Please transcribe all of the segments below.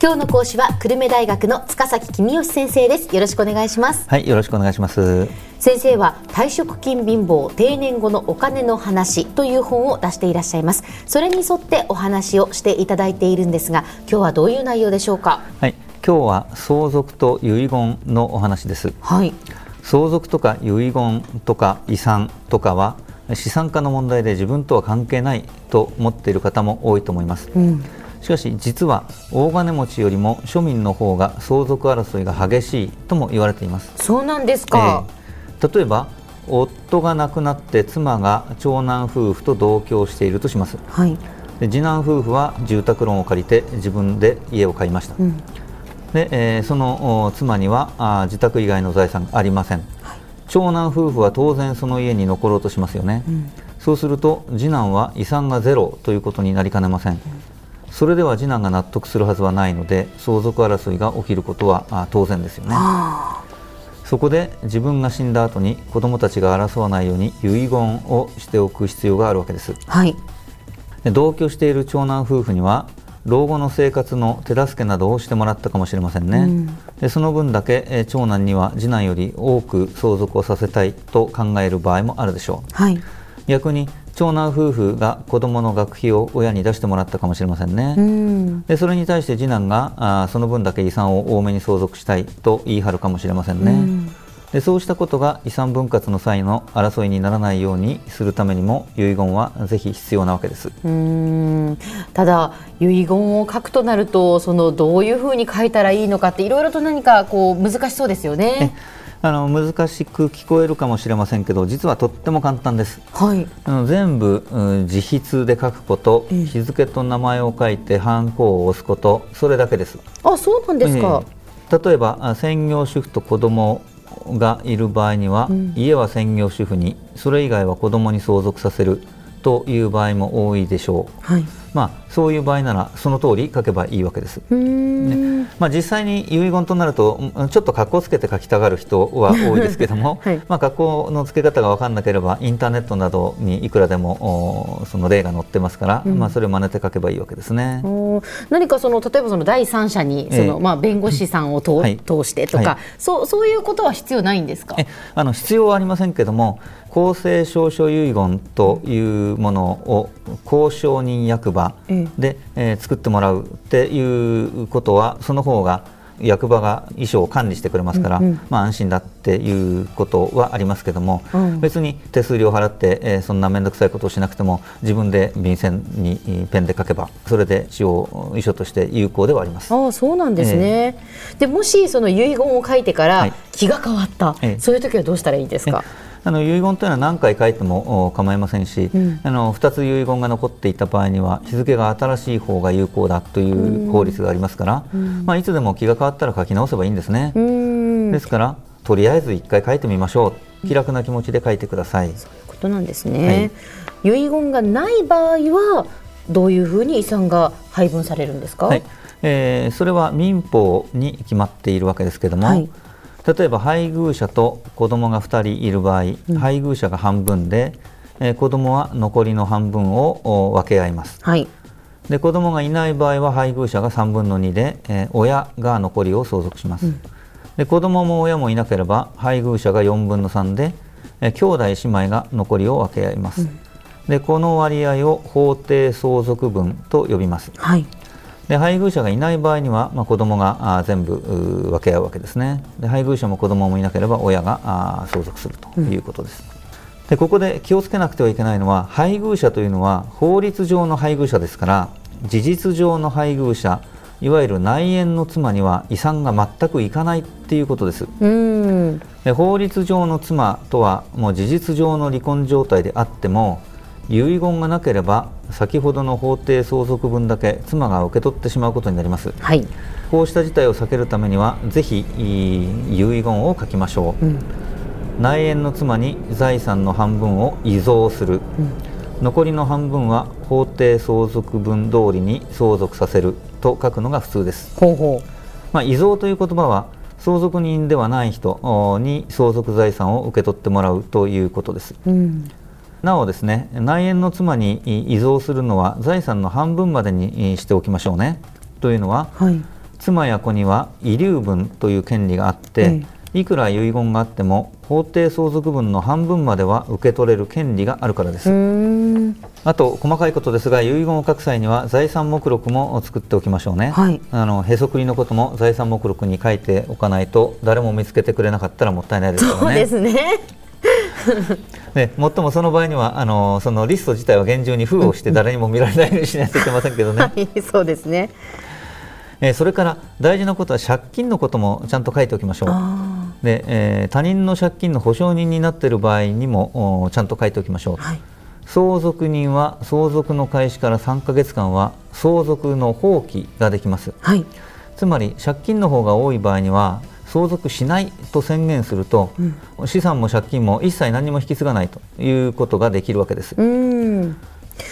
今日の講師は久留米大学の塚崎君吉先生です。よろしくお願いします。はいよろしくお願いします。先生は退職金貧乏定年後のお金の話という本を出していらっしゃいます。それに沿ってお話をしていただいているんですが今日はどういう内容でしょうか？はい今日は相続と遺言のお話です。はい。相続とか遺言とか遺産とかは資産家の問題で自分とは関係ないと思っている方も多いと思います、うんしかし実は大金持ちよりも庶民の方が相続争いが激しいとも言われています。そうなんですか、えー、例えば夫が亡くなって妻が長男夫婦と同居しているとします、はい、で次男夫婦は住宅ローンを借りて自分で家を買いました、うん、でえー、その妻にはあ自宅以外の財産がありません、はい、長男夫婦は当然その家に残ろうとしますよね、うん、そうすると次男は遺産がゼロということになりかねません、うんそれでは次男が納得するはずはないので相続争いが起きることは当然ですよね。そこで自分が死んだ後に子どもたちが争わないように遺言をしておく必要があるわけです。はい、同居している長男夫婦には老後の生活の手助けなどをしてもらったかもしれませんね、うん、でその分だけ長男には次男より多く相続をさせたいと考える場合もあるでしょう、はい、逆に長男夫婦が子どもの学費を親に出してもらったかもしれませんね、うん、でそれに対して次男があその分だけ遺産を多めに相続したいと言い張るかもしれませんね、うん、でそうしたことが遺産分割の際の争いにならないようにするためにも遺言はぜひ必要なわけです。うん。ただ遺言を書くとなるとそのどういうふうに書いたらいいのかっていろいろと何かこう難しそうですよね。あの難しく聞こえるかもしれませんけど実はとっても簡単です、はい、あの全部、うん、自筆で書くこと、えー、日付と名前を書いてハンコを押すことそれだけです。あそうなんですか、えー、例えば専業主婦と子供がいる場合には、うん、家は専業主婦にそれ以外は子供に相続させるという場合も多いでしょう、はい、まあ、そういう場合ならその通り書けばいいわけです。ね。まあ、実際に遺言となるとちょっと格好つけて書きたがる人は 多いですけども、はい、まあ、格好のつけ方が分からなければインターネットなどにいくらでもその例が載ってますから、うん、まあ、それを真似て書けばいいわけですね。何かその例えばその第三者にその、えー、まあ、弁護士さんを通はい、通してとか、はい、そうそういうことは必要ないんですか？あの必要はありませんけども公正証書遺言というものを公証人役場で、えー、作ってもらうっていうことはその方が役場が遺書を管理してくれますから、うんうん、まあ、安心だっていうことはありますけども、うん、別に手数料払って、えー、そんな面倒くさいことをしなくても自分で便箋にペンで書けばそれで使用遺書として有効ではあります。あそうなんですね、えー、でもしその遺言を書いてから気が変わった、はい、そういう時はどうしたらいいですか、えーあの遺言というのは何回書いても構いませんし、うん、あの2つ遺言が残っていた場合には日付が新しい方が有効だという法律がありますから、うん、まあ、いつでも気が変わったら書き直せばいいんですね。ですからとりあえず1回書いてみましょう。気楽な気持ちで書いてください。そういうことなんですね、はい、遺言がない場合はどういうふうに遺産が配分されるんですか、はい、えー、それは民法に決まっているわけですけれども、はい例えば配偶者と子供が2人いる場合、うん、配偶者が半分で、えー、子供は残りの半分を分け合います、はい、で子供がいない場合は配偶者が3分の2で、えー、親が残りを相続します、うん、で子供も親もいなければ配偶者が4分の3で、えー、兄弟姉妹が残りを分け合います、うん、でこの割合を法定相続分と呼びます、はいで配偶者がいない場合には、まあ、子供があ全部分け合うわけですね。で配偶者も子供もいなければ親があ相続するということです、うん、でここで気をつけなくてはいけないのは配偶者というのは法律上の配偶者ですから事実上の配偶者いわゆる内縁の妻には遺産が全くいかないっていうことです。で法律上の妻とはもう事実上の離婚状態であっても遺言がなければ先ほどの法定相続分だけ妻が受け取ってしまうことになります、はい、こうした事態を避けるためにはぜひ遺言を書きましょう、うん、内縁の妻に財産の半分を遺贈する、うん、残りの半分は法定相続分通りに相続させる。と書くのが普通です。ほうほう、まあ、遺贈という言葉は相続人ではない人に相続財産を受け取ってもらうということです、うんなおですね内縁の妻に遺贈するのは財産の半分までにしておきましょうね。というのは、はい、妻や子には遺留分という権利があって、いくら遺言があっても法定相続分の半分までは受け取れる権利があるからです。あと細かいことですが遺言を書く際には財産目録も作っておきましょうね、はい、あのへそくりのことも財産目録に書いておかないと誰も見つけてくれなかったらもったいないですよね。そうですね で最もその場合にはあのそのリスト自体は厳重に封をして誰にも見られないようにしないといけませんけどね。はい、そうですねえー、それから大事なことは借金のこともちゃんと書いておきましょう。で、えー、他人の借金の保証人になっている場合にもちゃんと書いておきましょう。はい、相続人は相続の開始から3か月間は相続の放棄ができます。はい、つまり借金の方が多い場合には相続しないと宣言すると、うん、資産も借金も一切何も引き継がないということができるわけです。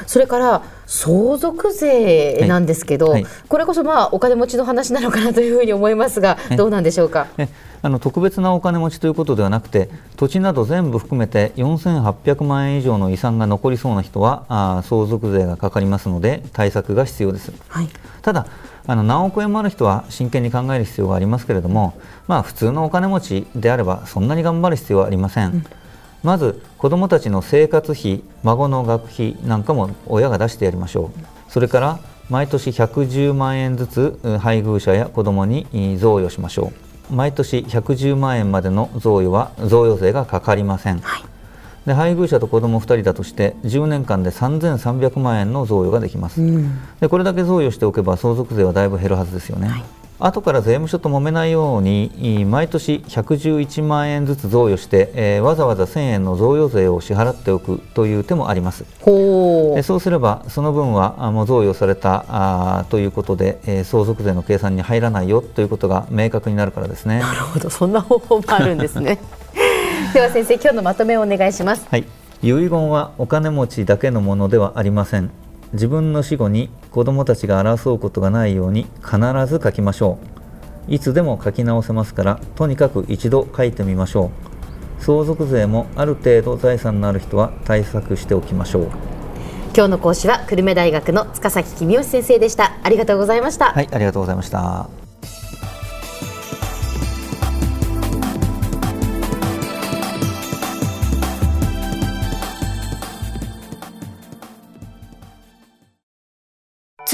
うんそれから相続税なんですけど、はい。はい、これこそまあお金持ちの話なのかなというふうに思いますが、どうなんでしょうか？あの特別なお金持ちということではなくて土地など全部含めて4800万円以上の遺産が残りそうな人はあ相続税がかかりますので対策が必要です、はい、ただあの何億円もある人は真剣に考える必要がありますけれども、まあ、普通のお金持ちであればそんなに頑張る必要はありません、うんまず子どもたちの生活費孫の学費なんかも親が出してやりましょう。それから毎年110万円ずつ配偶者や子どもに贈与しましょう。毎年110万円までの贈与は贈与税がかかりません、はい、で配偶者と子ども2人だとして10年間で3300万円の贈与ができます、うん、でこれだけ贈与しておけば相続税はだいぶ減るはずですよね、はい後から税務署と揉めないように毎年111万円ずつ贈与して、えー、わざわざ1000円の贈与税を支払っておくという手もあります。ほそうすればその分はもう贈与されたあということで、えー、相続税の計算に入らないよということが明確になるからですね。なるほど。そんな方法もあるんですね。では先生今日のまとめをお願いします。はい。遺言はお金持ちだけのものではありません自分の死後に子どもたちが争うことがないように必ず書きましょう。いつでも書き直せますからとにかく一度書いてみましょう。相続税もある程度財産のある人は対策しておきましょう。今日の講師は久留米大学の塚崎公義先生でした。ありがとうございました。はいありがとうございました